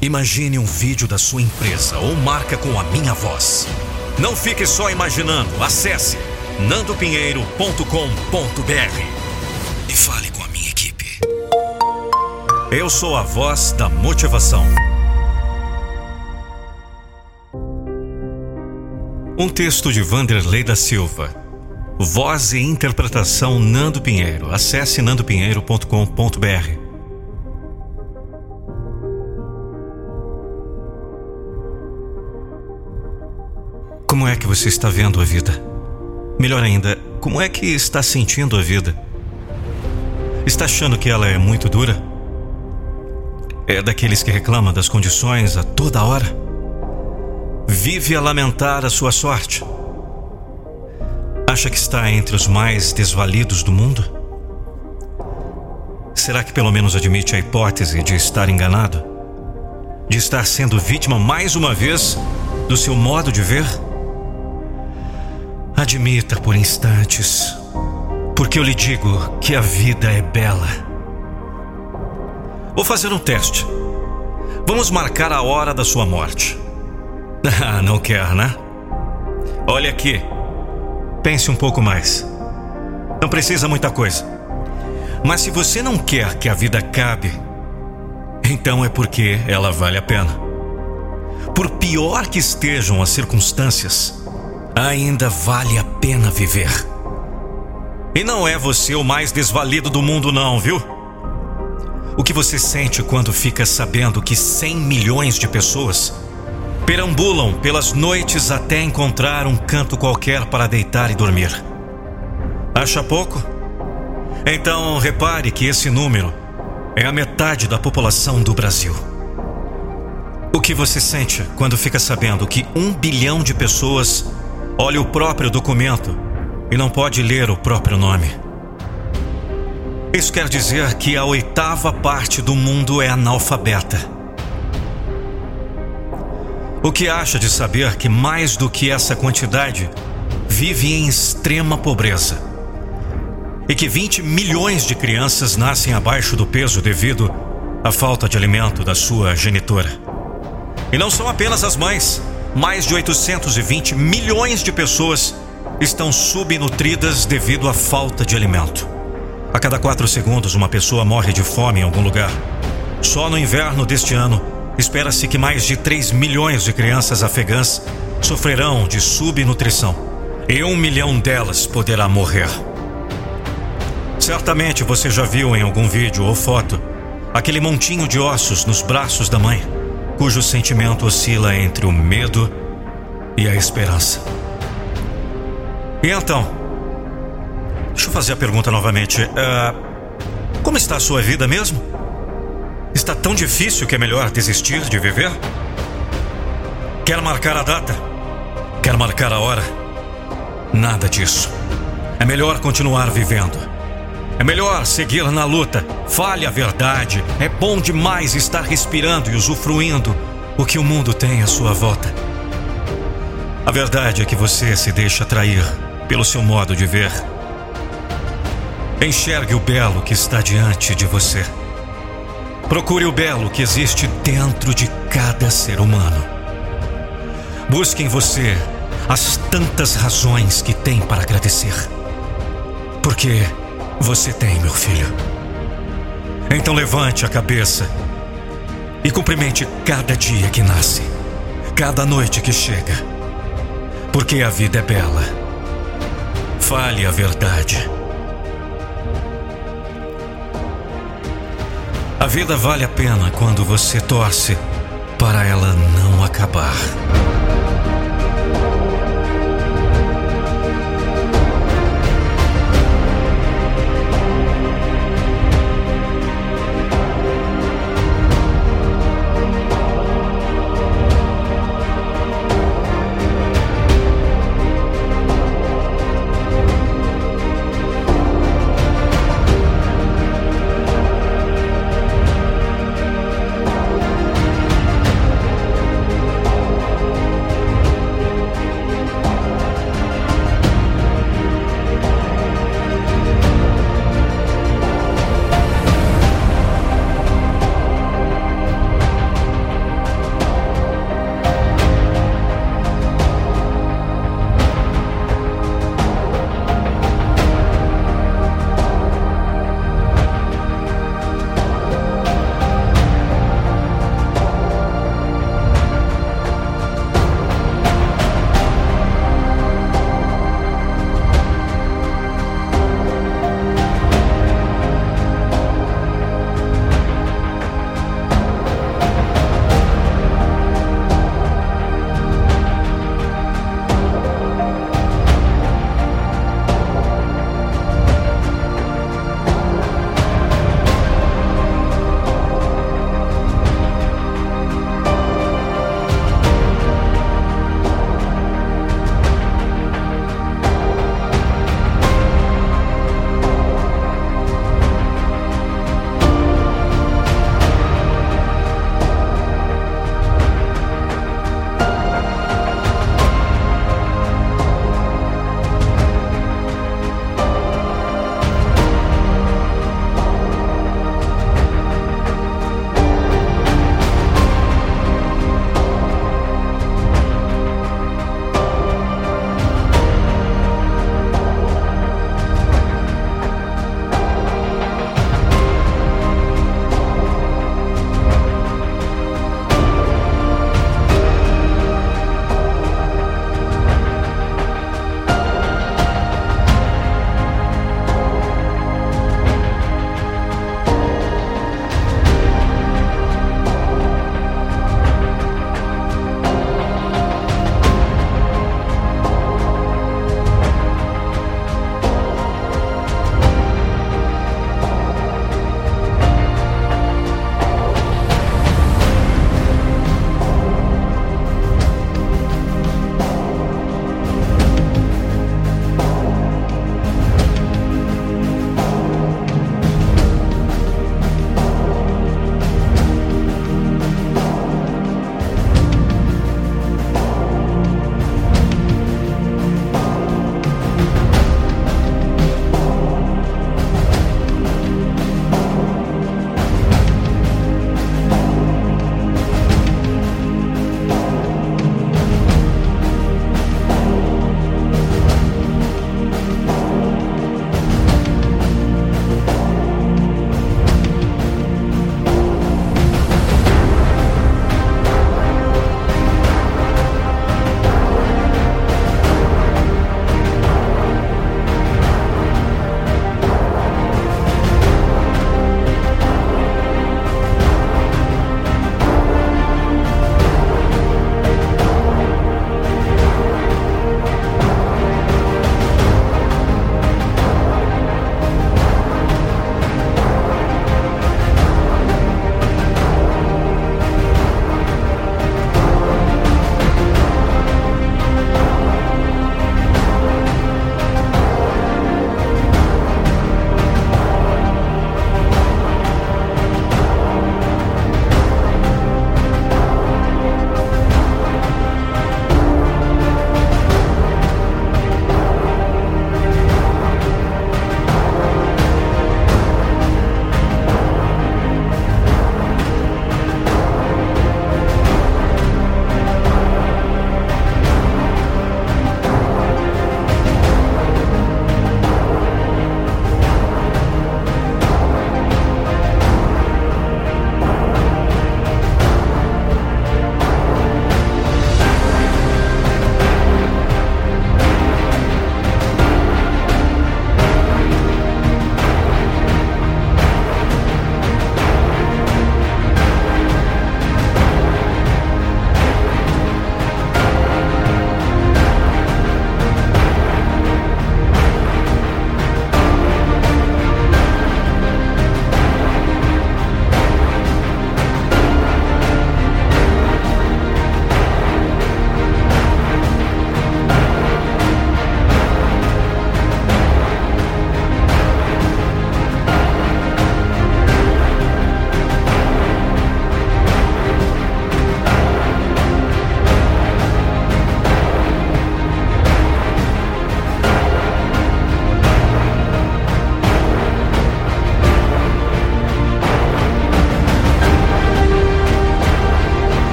Imagine um vídeo da sua empresa ou marca com a minha voz. Não fique só imaginando. Acesse nandopinheiro.com.br e fale com a minha equipe. Eu sou a voz da motivação. Um texto de Vanderlei da Silva. Voz e interpretação Nando Pinheiro. Acesse nandopinheiro.com.br. Como é que você está vendo a vida? Melhor ainda, como é que está sentindo a vida? Está achando que ela é muito dura? É daqueles que reclamam das condições a toda hora? Vive a lamentar a sua sorte? Acha que está entre os mais desvalidos do mundo? Será que pelo menos admite a hipótese de estar enganado? De estar sendo vítima mais uma vez do seu modo de ver? Admita por instantes, porque eu lhe digo que a vida é bela. Vou fazer um teste. Vamos marcar a hora da sua morte. Ah, não quer, né? Olha aqui. Pense um pouco mais. Não precisa muita coisa. Mas se você não quer que a vida acabe, então é porque ela vale a pena. Por pior que estejam as circunstâncias, ainda vale a pena viver. E não é você o mais desvalido do mundo, não, viu? O que você sente quando fica sabendo que 100 milhões de pessoas perambulam pelas noites até encontrar um canto qualquer para deitar e dormir? Acha pouco? Então repare que esse número é a metade da população do Brasil. O que você sente quando fica sabendo que um bilhão de pessoas olha o próprio documento e não pode ler o próprio nome. Isso quer dizer que a oitava parte do mundo é analfabeta. O que acha de saber que mais do que essa quantidade vive em extrema pobreza? E que 20 milhões de crianças nascem abaixo do peso devido à falta de alimento da sua genitora? E não são apenas as mães mais de 820 milhões de pessoas estão subnutridas devido à falta de alimento. A cada quatro segundos, uma pessoa morre de fome em algum lugar. Só no inverno deste ano, espera-se que mais de 3 milhões de crianças afegãs sofrerão de subnutrição e um milhão delas poderá morrer. Certamente você já viu em algum vídeo ou foto aquele montinho de ossos nos braços da mãe cujo sentimento oscila entre o medo e a esperança. E então? Deixa eu fazer a pergunta novamente. Uh, como está a sua vida mesmo? Está tão difícil que é melhor desistir de viver? Quer marcar a data? Quer marcar a hora? Nada disso. É melhor continuar vivendo. É melhor seguir na luta. Fale a verdade. É bom demais estar respirando e usufruindo o que o mundo tem à sua volta. A verdade é que você se deixa atrair pelo seu modo de ver. Enxergue o belo que está diante de você. Procure o belo que existe dentro de cada ser humano. Busque em você as tantas razões que tem para agradecer. Porque você tem, meu filho. Então levante a cabeça e cumprimente cada dia que nasce, cada noite que chega, porque a vida é bela. Fale a verdade. A vida vale a pena quando você torce para ela não acabar.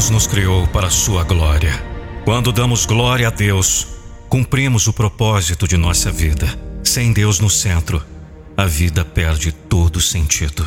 Deus nos criou para a sua glória. Quando damos glória a Deus, cumprimos o propósito de nossa vida. Sem Deus no centro, a vida perde todo sentido.